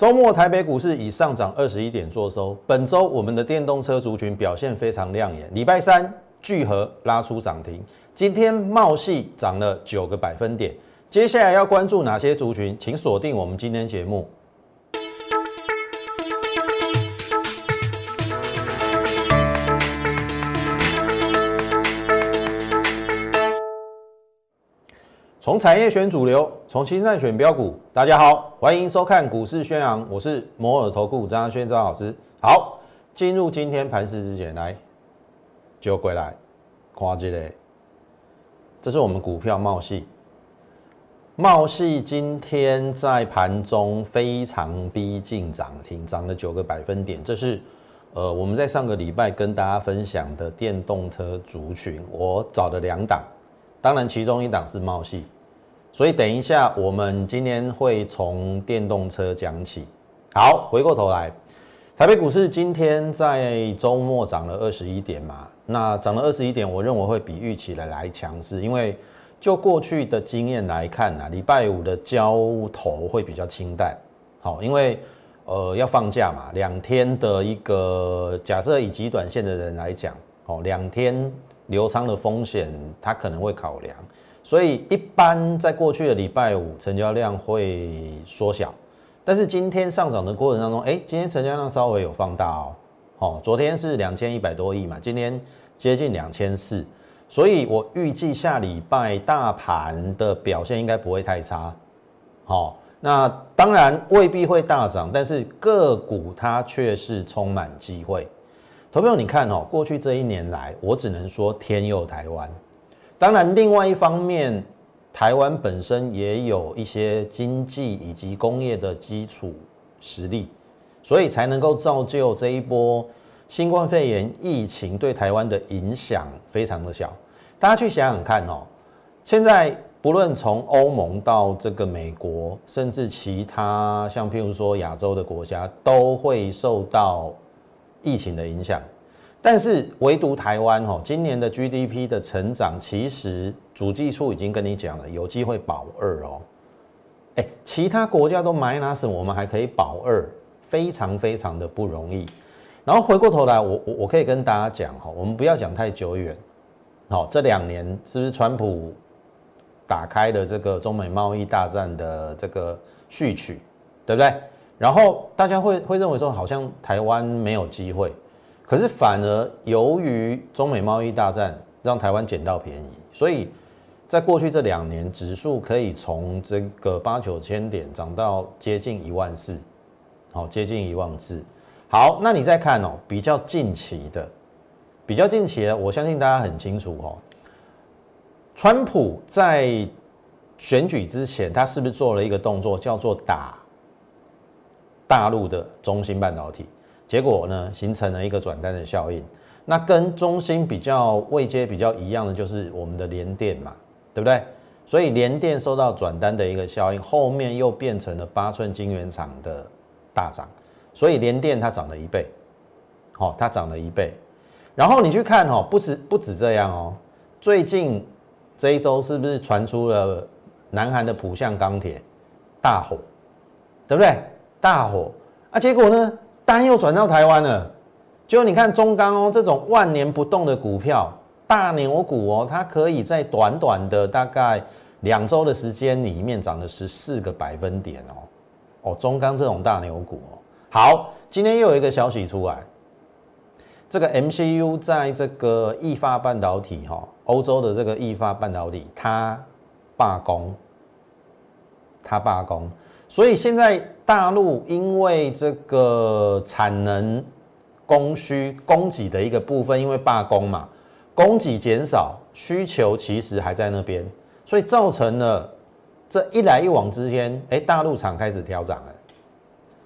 周末台北股市以上涨二十一点做收。本周我们的电动车族群表现非常亮眼，礼拜三聚合拉出涨停，今天茂系涨了九个百分点。接下来要关注哪些族群？请锁定我们今天节目。从产业选主流，从新在选标股。大家好，欢迎收看股市宣扬，我是摩尔投顾张轩张老师。好，进入今天盘市之前，来就回来看这个，这是我们股票茂系，茂系今天在盘中非常逼近涨停，涨了九个百分点。这是呃我们在上个礼拜跟大家分享的电动车族群，我找的两档。当然，其中一档是茂系，所以等一下我们今天会从电动车讲起。好，回过头来，台北股市今天在周末涨了二十一点嘛，那涨了二十一点，我认为会比预期的来强势，因为就过去的经验来看啊，礼拜五的交投会比较清淡。好，因为呃要放假嘛，两天的一个假设以极短线的人来讲，哦，两天。流仓的风险，他可能会考量，所以一般在过去的礼拜五成交量会缩小，但是今天上涨的过程当中，哎，今天成交量稍微有放大哦，哦，昨天是两千一百多亿嘛，今天接近两千四，所以我预计下礼拜大盘的表现应该不会太差，好，那当然未必会大涨，但是个股它却是充满机会。投票，你看哦，过去这一年来，我只能说天佑台湾。当然，另外一方面，台湾本身也有一些经济以及工业的基础实力，所以才能够造就这一波新冠肺炎疫情对台湾的影响非常的小。大家去想想看哦，现在不论从欧盟到这个美国，甚至其他像譬如说亚洲的国家，都会受到。疫情的影响，但是唯独台湾哦，今年的 GDP 的成长，其实主计处已经跟你讲了，有机会保二哦。哎，其他国家都 minus，我们还可以保二，非常非常的不容易。然后回过头来，我我我可以跟大家讲哈，我们不要讲太久远，好，这两年是不是川普打开了这个中美贸易大战的这个序曲，对不对？然后大家会会认为说，好像台湾没有机会，可是反而由于中美贸易大战，让台湾捡到便宜，所以在过去这两年，指数可以从这个八九千点涨到接近一万四，好，接近一万四。好，那你再看哦，比较近期的，比较近期的，我相信大家很清楚哦，川普在选举之前，他是不是做了一个动作，叫做打？大陆的中芯半导体，结果呢形成了一个转单的效应。那跟中芯比较位阶比较一样的，就是我们的联电嘛，对不对？所以联电受到转单的一个效应，后面又变成了八寸晶圆厂的大涨，所以联电它涨了一倍，好，它涨了一倍。然后你去看哦，不止不止这样哦，最近这一周是不是传出了南韩的浦项钢铁大火，对不对？大火啊！结果呢，单又转到台湾了。就你看中钢哦，这种万年不动的股票，大牛股哦，它可以在短短的大概两周的时间里面涨了十四个百分点哦。哦，中钢这种大牛股哦。好，今天又有一个消息出来，这个 MCU 在这个易发半导体哈，欧洲的这个易发半导体，它罢工，它罢工。所以现在大陆因为这个产能供需供给的一个部分，因为罢工嘛，供给减少，需求其实还在那边，所以造成了这一来一往之间，哎，大陆厂开始调涨了，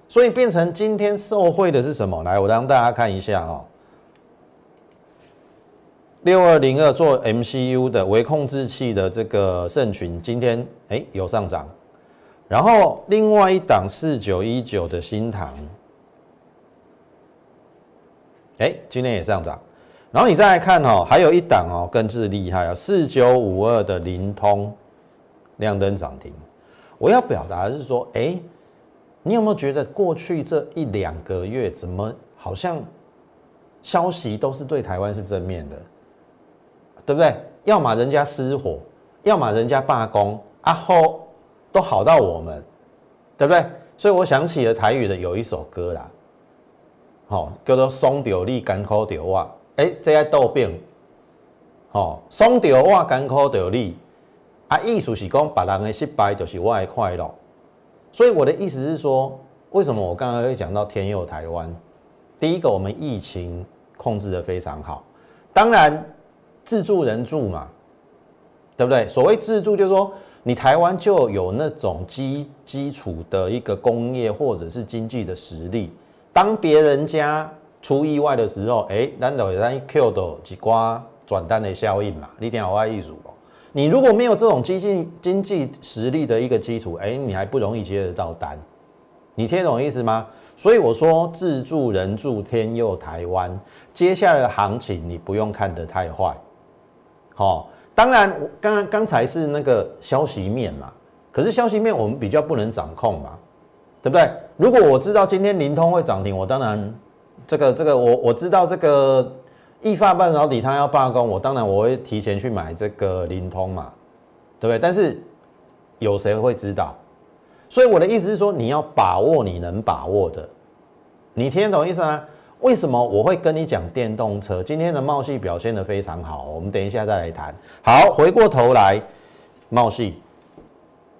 所以变成今天受惠的是什么？来，我让大家看一下哦，六二零二做 MCU 的微控制器的这个盛群，今天哎有上涨。然后另外一档四九一九的新塘，哎，今天也上涨。然后你再来看哦，还有一档哦，更是厉害啊，四九五二的灵通亮灯涨停。我要表达的是说，哎，你有没有觉得过去这一两个月，怎么好像消息都是对台湾是正面的，对不对？要么人家失火，要么人家罢工，啊后都好到我们，对不对？所以我想起了台语的有一首歌啦，好叫做“松掉你干苦掉我”，哎，这在倒变，好松掉我干苦掉你，啊，意思是讲别人的失败就是我的快乐。所以我的意思是说，为什么我刚刚会讲到天佑台湾？第一个，我们疫情控制的非常好，当然自助人助嘛，对不对？所谓自助，就是说你台湾就有那种基基础的一个工业或者是经济的实力，当别人家出意外的时候，哎，难道咱 Q 到几瓜转单的效应嘛？你听我意思不？你如果没有这种经济经济实力的一个基础，哎，你还不容易接得到单。你听懂意思吗？所以我说自助人助天佑台湾，接下来的行情你不用看得太坏。好，当然刚刚刚才是那个消息面嘛，可是消息面我们比较不能掌控嘛，对不对？如果我知道今天灵通会涨停，我当然这个这个我我知道这个。易发半导体它要罢工，我当然我会提前去买这个灵通嘛，对不对？但是有谁会知道？所以我的意思是说，你要把握你能把握的。你听懂意思吗？为什么我会跟你讲电动车？今天的茂系表现的非常好，我们等一下再来谈。好，回过头来，茂系，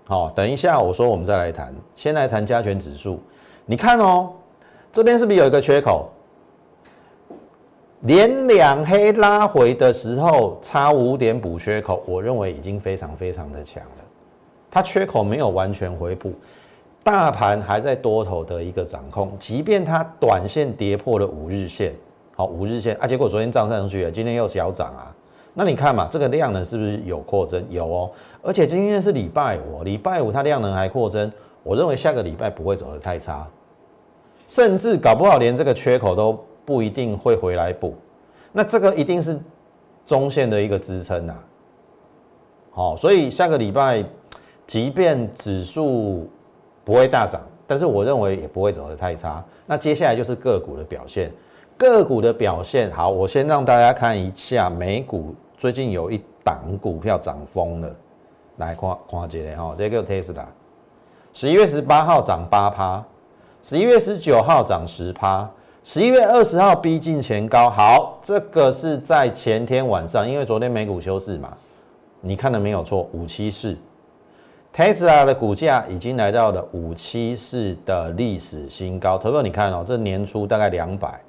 好，等一下我说我们再来谈。先来谈加权指数，你看哦，这边是不是有一个缺口？连两黑拉回的时候，差五点补缺口，我认为已经非常非常的强了。它缺口没有完全回补，大盘还在多头的一个掌控。即便它短线跌破了五日线，好五日线啊，结果昨天涨上去了，今天又小涨啊。那你看嘛，这个量能是不是有扩增？有哦，而且今天是礼拜五，礼拜五它量能还扩增，我认为下个礼拜不会走得太差，甚至搞不好连这个缺口都。不一定会回来补，那这个一定是中线的一个支撑呐。好，所以下个礼拜，即便指数不会大涨，但是我认为也不会走得太差。那接下来就是个股的表现，个股的表现好，我先让大家看一下美股最近有一档股票涨疯了，来看看这个哈，这个 Tesla，十一月十八号涨八趴，十一月十九号涨十趴。十一月二十号逼近前高，好，这个是在前天晚上，因为昨天美股休市嘛，你看的没有错，五七四，Tesla 的股价已经来到了五七四的历史新高。投哥，你看哦，这年初大概两百，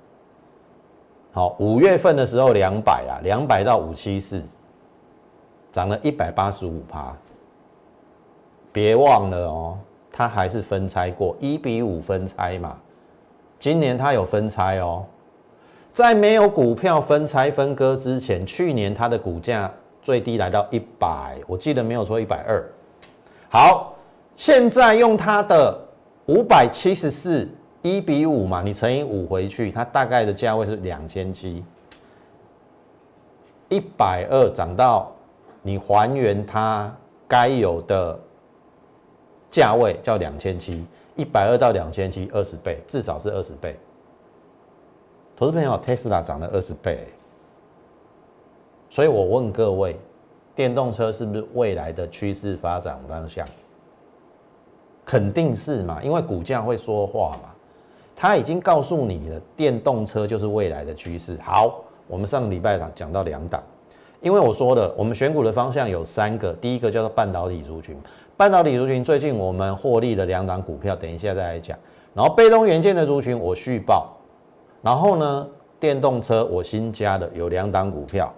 好，五月份的时候两百啊，两百到五七四，涨了一百八十五趴。别忘了哦，它还是分拆过一比五分拆嘛。今年它有分拆哦，在没有股票分拆分割之前，去年它的股价最低来到一百，我记得没有错，一百二。好，现在用它的五百七十四一比五嘛，你乘以五回去，它大概的价位是两千七，一百二涨到你还原它该有的价位叫两千七。一百二到两千七，二十倍，至少是二十倍。投资朋友，Tesla 涨了二十倍，所以我问各位，电动车是不是未来的趋势发展方向？肯定是嘛，因为股价会说话嘛。他已经告诉你了，电动车就是未来的趋势。好，我们上个礼拜讲讲到两档，因为我说了，我们选股的方向有三个，第一个叫做半导体族群。半导体族群最近我们获利的两档股票，等一下再来讲。然后被动元件的族群我续报，然后呢，电动车我新加的有两档股票。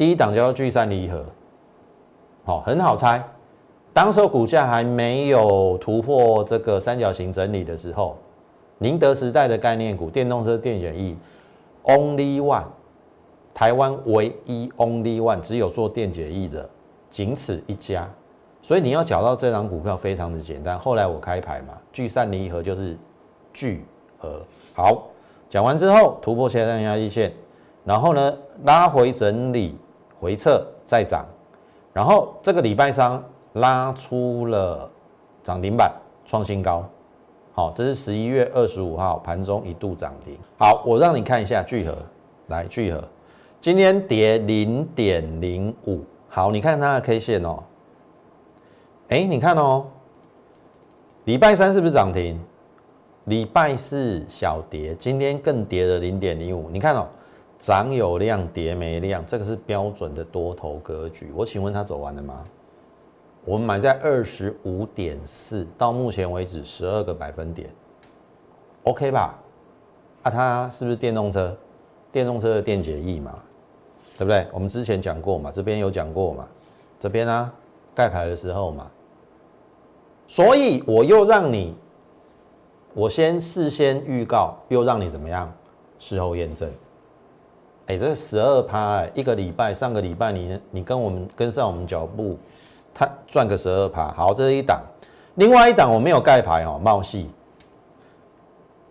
第一档叫聚散离合，好，很好猜。当时股价还没有突破这个三角形整理的时候，宁德时代的概念股，电动车电选翼，Only One，台湾唯一 Only One，只有做电解液的，仅此一家。所以你要找到这张股票非常的简单。后来我开牌嘛，聚散离合就是聚合。好，讲完之后突破下降压力线，然后呢拉回整理回撤再涨，然后这个礼拜三拉出了涨停板，创新高。好，这是十一月二十五号盘中一度涨停。好，我让你看一下聚合，来聚合，今天跌零点零五。好，你看它的 K 线哦。哎，你看哦，礼拜三是不是涨停？礼拜四小跌，今天更跌了零点零五。你看哦，涨有量，跌没量，这个是标准的多头格局。我请问它走完了吗？我们买在二十五点四，到目前为止十二个百分点，OK 吧？啊，它是不是电动车？电动车的电解液嘛，对不对？我们之前讲过嘛，这边有讲过嘛，这边啊盖牌的时候嘛，所以我又让你，我先事先预告，又让你怎么样？事后验证。哎，这十二趴，一个礼拜，上个礼拜你你跟我们跟上我们脚步。他赚个十二趴，好，这是一档，另外一档我没有盖牌哦，茂系。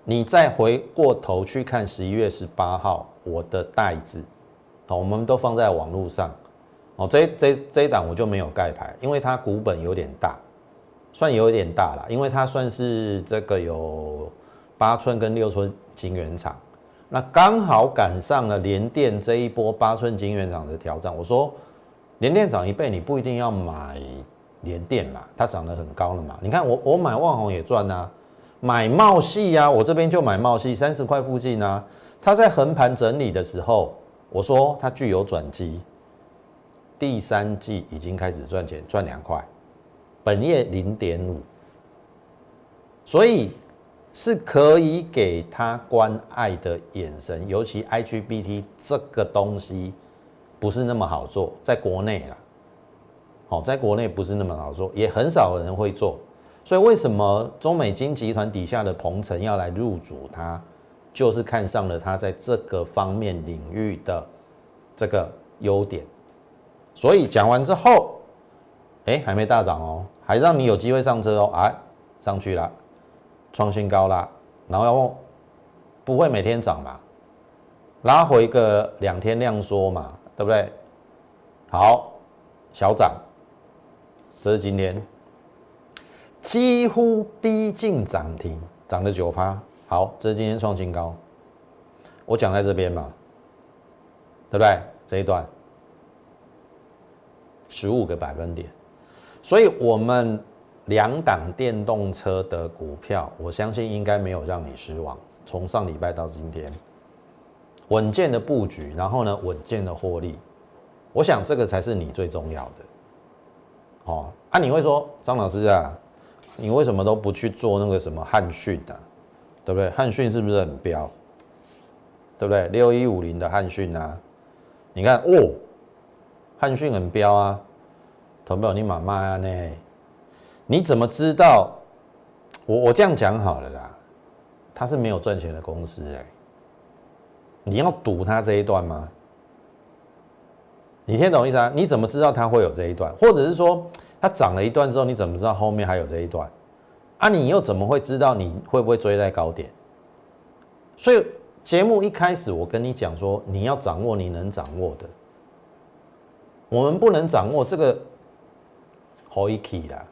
你再回过头去看十一月十八号我的袋子，好，我们都放在网络上，哦，这这这一档我就没有盖牌，因为它股本有点大，算有点大了，因为它算是这个有八寸跟六寸晶圆厂，那刚好赶上了联电这一波八寸晶圆厂的挑战，我说。联电涨一倍，你不一定要买联电嘛，它涨得很高了嘛。你看我我买旺宏也赚呐，买茂系呀，我这边就买茂系三十块附近啊。它在横盘整理的时候，我说它具有转机，第三季已经开始赚钱，赚两块，本业零点五，所以是可以给他关爱的眼神，尤其 IGBT 这个东西。不是那么好做，在国内啦，好，在国内不是那么好做，也很少人会做，所以为什么中美金集团底下的鹏程要来入主它，就是看上了它在这个方面领域的这个优点。所以讲完之后，哎，还没大涨哦，还让你有机会上车哦，哎，上去了，创新高啦，然后不会每天涨吧，拉回个两天量缩嘛。对不对？好，小涨，这是今天几乎逼近涨停，涨了九趴。好，这是今天创新高。我讲在这边嘛，对不对？这一段十五个百分点，所以我们两档电动车的股票，我相信应该没有让你失望。从上礼拜到今天。稳健的布局，然后呢，稳健的获利，我想这个才是你最重要的。哦，啊，你会说张老师啊，你为什么都不去做那个什么汉讯的，对不对？汉讯是不是很彪？对不对？六一五零的汉讯啊，你看哦，汉讯很彪啊，投票你妈妈呢？你怎么知道？我我这样讲好了啦，它是没有赚钱的公司哎。你要赌它这一段吗？你听懂意思啊？你怎么知道它会有这一段？或者是说它涨了一段之后，你怎么知道后面还有这一段？啊，你又怎么会知道你会不会追在高点？所以节目一开始我跟你讲说，你要掌握你能掌握的，我们不能掌握这个 h o key 啦。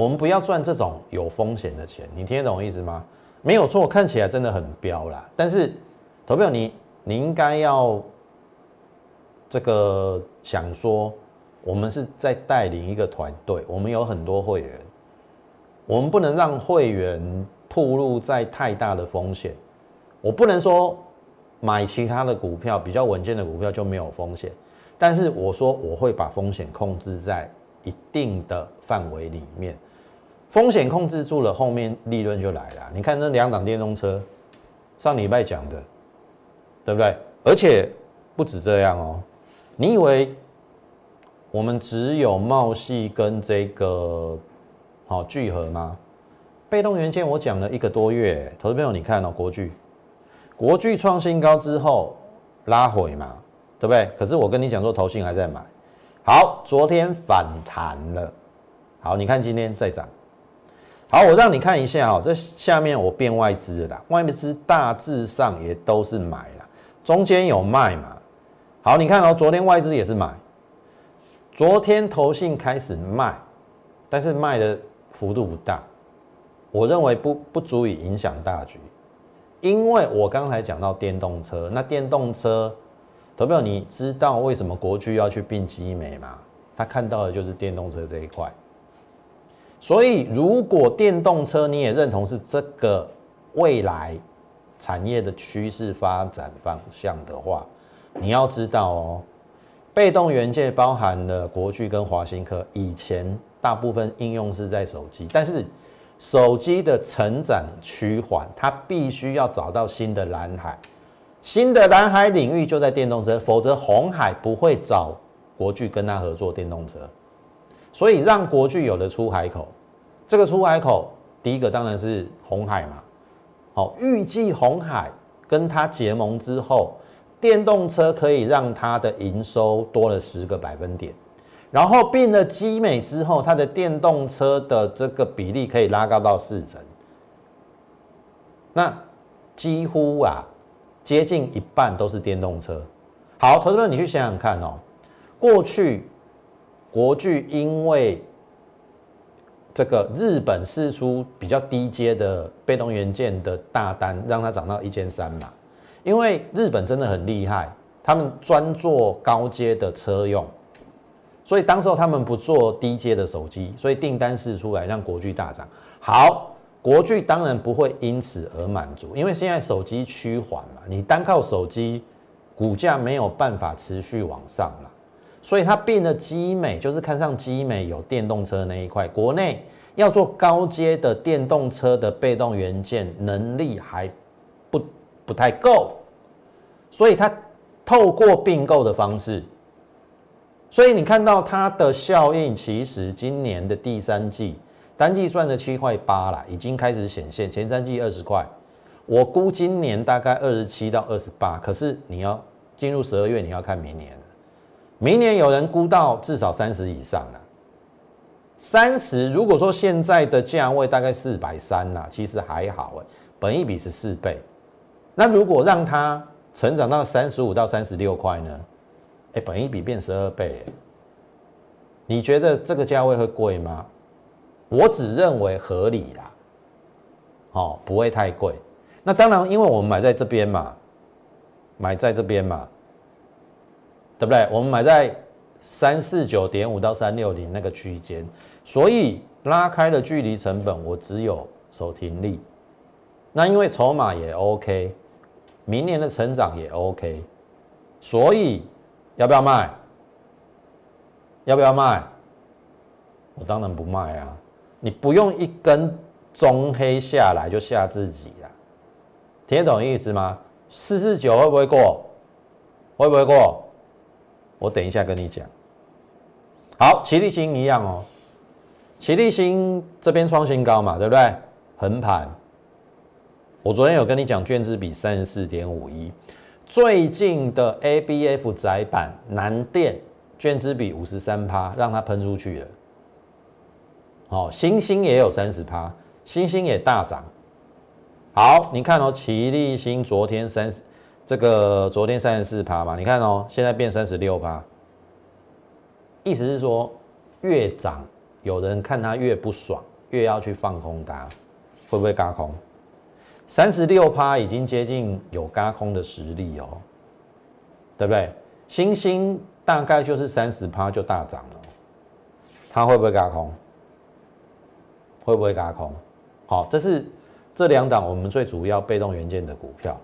我们不要赚这种有风险的钱，你听得懂我意思吗？没有错，看起来真的很彪啦。但是，投票你你应该要这个想说，我们是在带领一个团队，我们有很多会员，我们不能让会员暴露在太大的风险。我不能说买其他的股票比较稳健的股票就没有风险，但是我说我会把风险控制在一定的范围里面。风险控制住了，后面利润就来了。你看那两档电动车，上礼拜讲的，对不对？而且不止这样哦。你以为我们只有茂系跟这个好聚合吗？被动元件我讲了一个多月，投资朋友你看哦，国巨，国巨创新高之后拉回嘛，对不对？可是我跟你讲说，投信还在买。好，昨天反弹了。好，你看今天再涨。好，我让你看一下哦，这下面我变外资了，外资大致上也都是买了，中间有卖嘛。好，你看哦，昨天外资也是买，昨天投信开始卖，但是卖的幅度不大，我认为不不足以影响大局，因为我刚才讲到电动车，那电动车，投票你知道为什么国巨要去并基美吗？他看到的就是电动车这一块，所以如果电动车你也认同是这个未来产业的趋势发展方向的话，你要知道哦，被动元件包含了国巨跟华新科，以前大部分应用是在手机，但是手机的成长趋缓，它必须要找到新的蓝海，新的蓝海领域就在电动车，否则红海不会找。国巨跟他合作电动车，所以让国巨有了出海口。这个出海口，第一个当然是红海嘛。好，预计红海跟他结盟之后，电动车可以让它的营收多了十个百分点。然后并了基美之后，它的电动车的这个比例可以拉高到四成。那几乎啊，接近一半都是电动车。好，投资者你去想想看哦。过去国巨因为这个日本试出比较低阶的被动元件的大单，让它涨到一千三嘛。因为日本真的很厉害，他们专做高阶的车用，所以当时候他们不做低阶的手机，所以订单试出来让国巨大涨。好，国巨当然不会因此而满足，因为现在手机趋缓嘛，你单靠手机股价没有办法持续往上了。所以它变得基美，就是看上基美有电动车那一块，国内要做高阶的电动车的被动元件能力还不不太够，所以它透过并购的方式，所以你看到它的效应，其实今年的第三季单季算的七块八了，已经开始显现，前三季二十块，我估今年大概二十七到二十八，可是你要进入十二月，你要看明年。明年有人估到至少三十以上了，三十如果说现在的价位大概四百三呐，其实还好哎，本一比是四倍，那如果让它成长到三十五到三十六块呢？哎，本一比变十二倍，你觉得这个价位会贵吗？我只认为合理啦，哦，不会太贵。那当然，因为我们买在这边嘛，买在这边嘛。对不对？我们买在三四九点五到三六零那个区间，所以拉开的距离成本，我只有守停利。那因为筹码也 OK，明年的成长也 OK，所以要不要卖？要不要卖？我当然不卖啊！你不用一根中黑下来就吓自己了，听得懂意思吗？四四九会不会过？会不会过？我等一下跟你讲。好，齐力星一样哦，齐力星这边创新高嘛，对不对？横盘。我昨天有跟你讲，卷资比三十四点五一，最近的 ABF 窄板南电卷资比五十三趴，让它喷出去了。哦，星星也有三十趴，星星也大涨。好，你看哦，齐力星昨天三十。这个昨天三十四趴嘛，你看哦，现在变三十六趴，意思是说越涨，有人看它越不爽，越要去放空它，会不会嘎空？三十六趴已经接近有嘎空的实力哦，对不对？星星大概就是三十趴就大涨了，它会不会嘎空？会不会嘎空？好，这是这两档我们最主要被动元件的股票。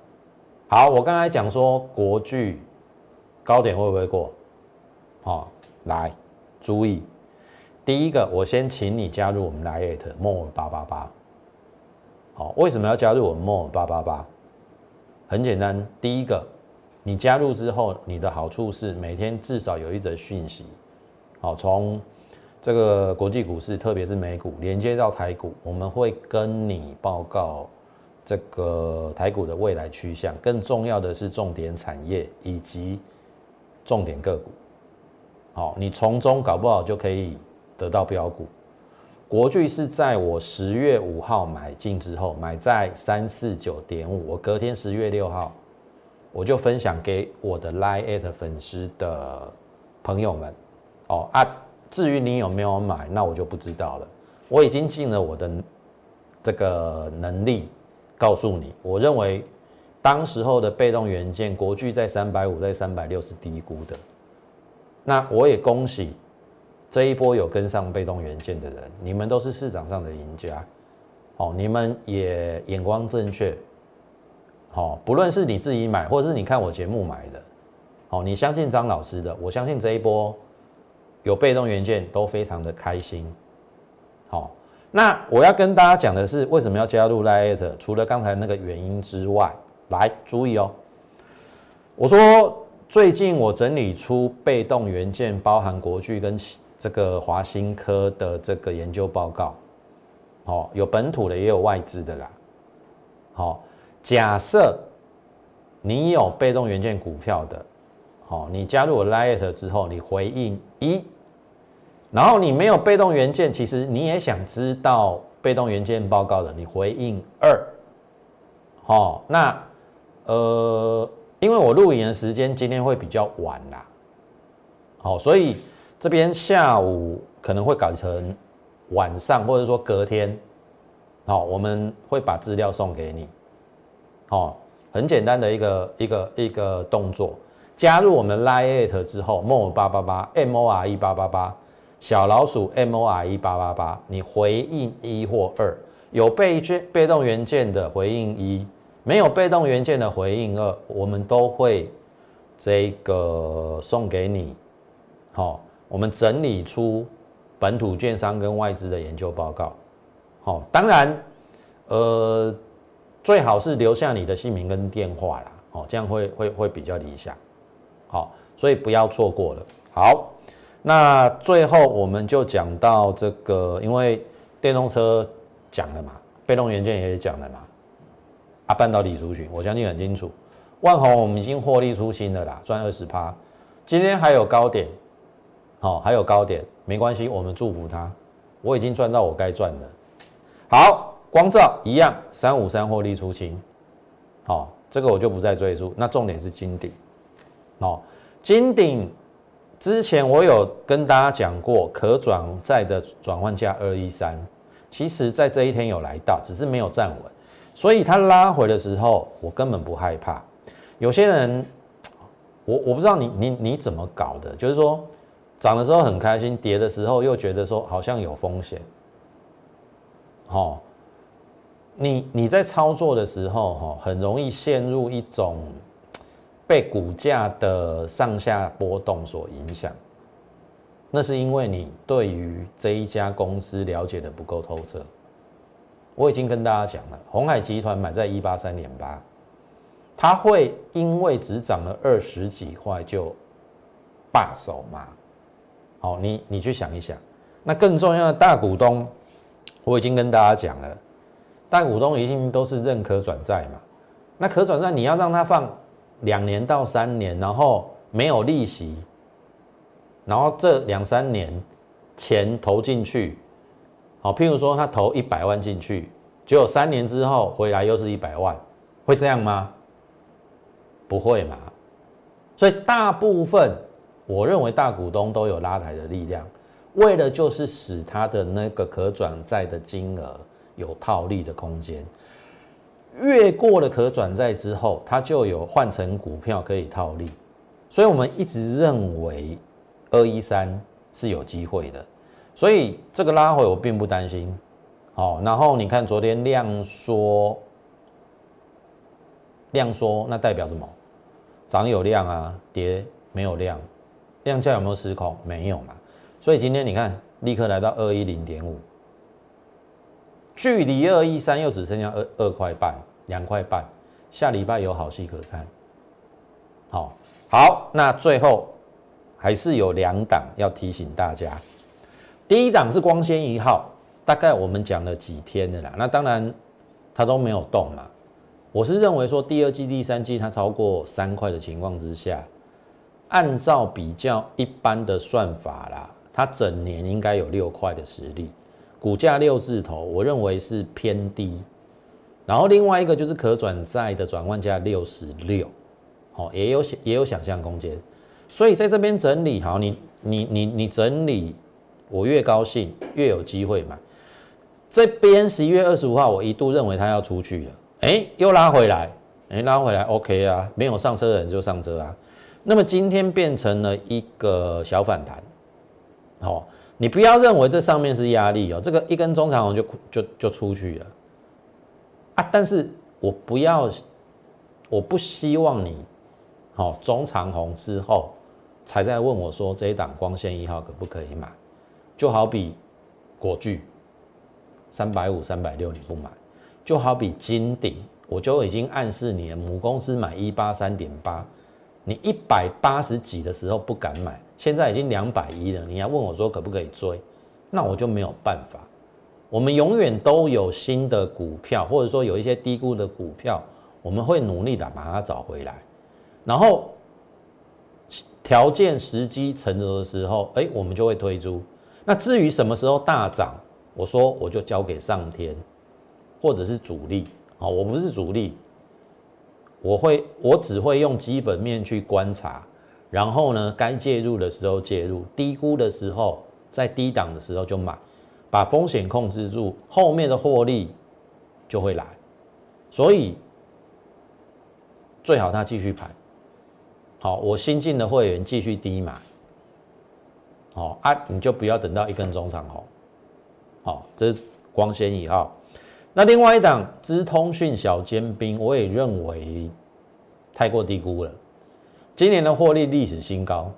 好，我刚才讲说国巨高点会不会过？好，来注意，第一个，我先请你加入我们 Lite More 八八八。好，为什么要加入我们 More 八八八？很简单，第一个，你加入之后，你的好处是每天至少有一则讯息，好，从这个国际股市，特别是美股连接到台股，我们会跟你报告。这个台股的未来趋向，更重要的是重点产业以及重点个股。好，你从中搞不好就可以得到标股。国巨是在我十月五号买进之后，买在三四九点五，我隔天十月六号我就分享给我的 Line at 粉丝的朋友们。哦啊，至于你有没有买，那我就不知道了。我已经尽了我的这个能力，告诉你，我认为当时候的被动元件，国巨在三百五，在三百六是低估的。那我也恭喜这一波有跟上被动元件的人，你们都是市场上的赢家。哦，你们也眼光正确。好，不论是你自己买，或者是你看我节目买的，好，你相信张老师的，我相信这一波有被动元件都非常的开心。好，那我要跟大家讲的是，为什么要加入 Lite？除了刚才那个原因之外，来注意哦。我说最近我整理出被动元件包含国巨跟这个华新科的这个研究报告。哦，有本土的也有外资的啦。好。假设你有被动元件股票的，好，你加入 Lite 之后，你回应一，然后你没有被动元件，其实你也想知道被动元件报告的，你回应二，好，那呃，因为我录影的时间今天会比较晚啦，好，所以这边下午可能会改成晚上，或者说隔天，好，我们会把资料送给你。哦，很简单的一个一个一个动作，加入我们 Lite 之后，more 八八八 M O R E 八八八小老鼠 M O R E 八八八，你回应一或二，有被卷被动元件的回应一，没有被动元件的回应二，我们都会这个送给你。好，我们整理出本土券商跟外资的研究报告。好，当然，呃。最好是留下你的姓名跟电话啦，哦，这样会会会比较理想，好，所以不要错过了。好，那最后我们就讲到这个，因为电动车讲了嘛，被动元件也讲了嘛，啊，半导体族群我相信很清楚，万宏我们已经获利出新了啦，赚二十趴，今天还有高点，好，还有高点，没关系，我们祝福他，我已经赚到我该赚的，好。光照一样，三五三获利出清，好，这个我就不再赘述。那重点是金鼎，哦，金鼎之前我有跟大家讲过，可转债的转换价二一三，其实在这一天有来到，只是没有站稳，所以它拉回的时候，我根本不害怕。有些人，我我不知道你你你怎么搞的，就是说涨的时候很开心，跌的时候又觉得说好像有风险，好。你你在操作的时候，哈，很容易陷入一种被股价的上下波动所影响。那是因为你对于这一家公司了解的不够透彻。我已经跟大家讲了，红海集团买在一八三点八，它会因为只涨了二十几块就罢手吗？好，你你去想一想。那更重要的大股东，我已经跟大家讲了。大股东一定都是认可转债嘛？那可转债你要让他放两年到三年，然后没有利息，然后这两三年钱投进去，好，譬如说他投一百万进去，结果三年之后回来又是一百万，会这样吗？不会嘛？所以大部分我认为大股东都有拉抬的力量，为了就是使他的那个可转债的金额。有套利的空间，越过了可转债之后，它就有换成股票可以套利，所以我们一直认为二一三是有机会的，所以这个拉回我并不担心。好，然后你看昨天量缩，量缩那代表什么？涨有量啊，跌没有量，量价有没有失控？没有嘛。所以今天你看，立刻来到二一零点五。距离二一三又只剩下二二块半、两块半，下礼拜有好戏可看。好，好，那最后还是有两档要提醒大家。第一档是光纤一号，大概我们讲了几天的啦，那当然它都没有动嘛。我是认为说第二季、第三季它超过三块的情况之下，按照比较一般的算法啦，它整年应该有六块的实力。股价六字头，我认为是偏低。然后另外一个就是可转债的转换价六十六，好，也有想也有想象空间。所以在这边整理好，你你你你整理，我越高兴越有机会买。这边十一月二十五号，我一度认为它要出去了，哎，又拉回来，哎，拉回来，OK 啊，没有上车的人就上车啊。那么今天变成了一个小反弹，好，你不要认为这上面是压力哦，这个一根中长红就就就出去了。啊，但是我不要，我不希望你，好中长红之后才在问我说这一档光线一号可不可以买，就好比国巨三百五三百六你不买，就好比金鼎，我就已经暗示你了母公司买一八三点八。你一百八十几的时候不敢买，现在已经两百一了，你要问我说可不可以追，那我就没有办法。我们永远都有新的股票，或者说有一些低估的股票，我们会努力的把它找回来。然后条件时机成熟的时候，哎，我们就会推出。那至于什么时候大涨，我说我就交给上天，或者是主力。好，我不是主力。我会，我只会用基本面去观察，然后呢，该介入的时候介入，低估的时候，在低档的时候就买，把风险控制住，后面的获利就会来。所以最好它继续盘。好，我新进的会员继续低买。好啊，你就不要等到一根中长红。好，这是光纤一号。那另外一档资通讯小尖兵，我也认为太过低估了。今年的获利历史新高，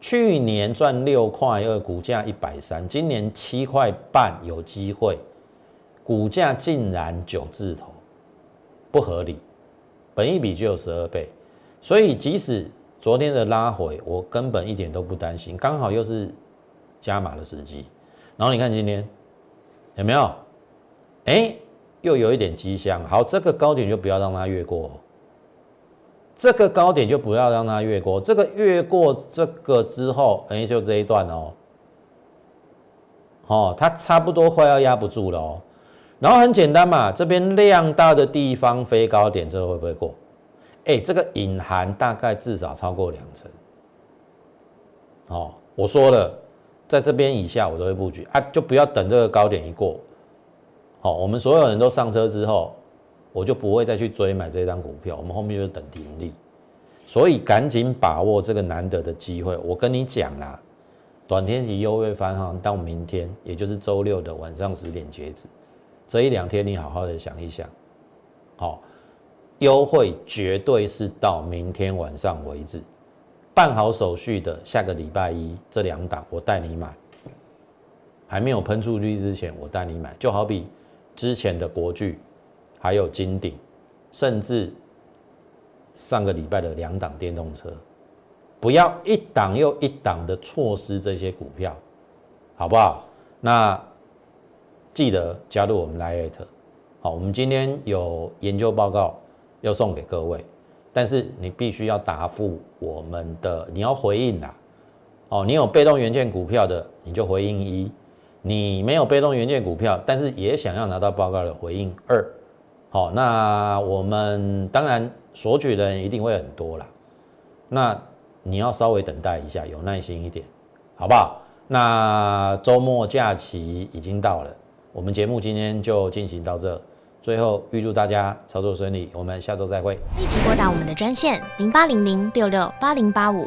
去年赚六块二，股价一百三，今年七块半有机会，股价竟然九字头，不合理。本一比就有十二倍，所以即使昨天的拉回，我根本一点都不担心，刚好又是加码的时机。然后你看今天有没有？哎。又有一点迹象，好，这个高点就不要让它越过，这个高点就不要让它越过，这个越过这个之后，哎，就这一段哦，哦，它差不多快要压不住了哦，然后很简单嘛，这边量大的地方飞高点，这会不会过？哎，这个隐含大概至少超过两成，哦，我说了，在这边以下我都会布局啊，就不要等这个高点一过。好，我们所有人都上车之后，我就不会再去追买这张股票。我们后面就是等盈利，所以赶紧把握这个难得的机会。我跟你讲啦，短天期优惠番哈，到明天，也就是周六的晚上十点截止。这一两天你好好的想一想，好，优惠绝对是到明天晚上为止。办好手续的，下个礼拜一这两档我带你买，还没有喷出去之前，我带你买，就好比。之前的国巨，还有金鼎，甚至上个礼拜的两档电动车，不要一档又一档的错失这些股票，好不好？那记得加入我们 Lite，好，我们今天有研究报告要送给各位，但是你必须要答复我们的，你要回应的，哦，你有被动元件股票的，你就回应一。你没有被动元件股票，但是也想要拿到报告的回应二，好，那我们当然索取的人一定会很多啦，那你要稍微等待一下，有耐心一点，好不好？那周末假期已经到了，我们节目今天就进行到这，最后预祝大家操作顺利，我们下周再会。立即拨打我们的专线零八零零六六八零八五。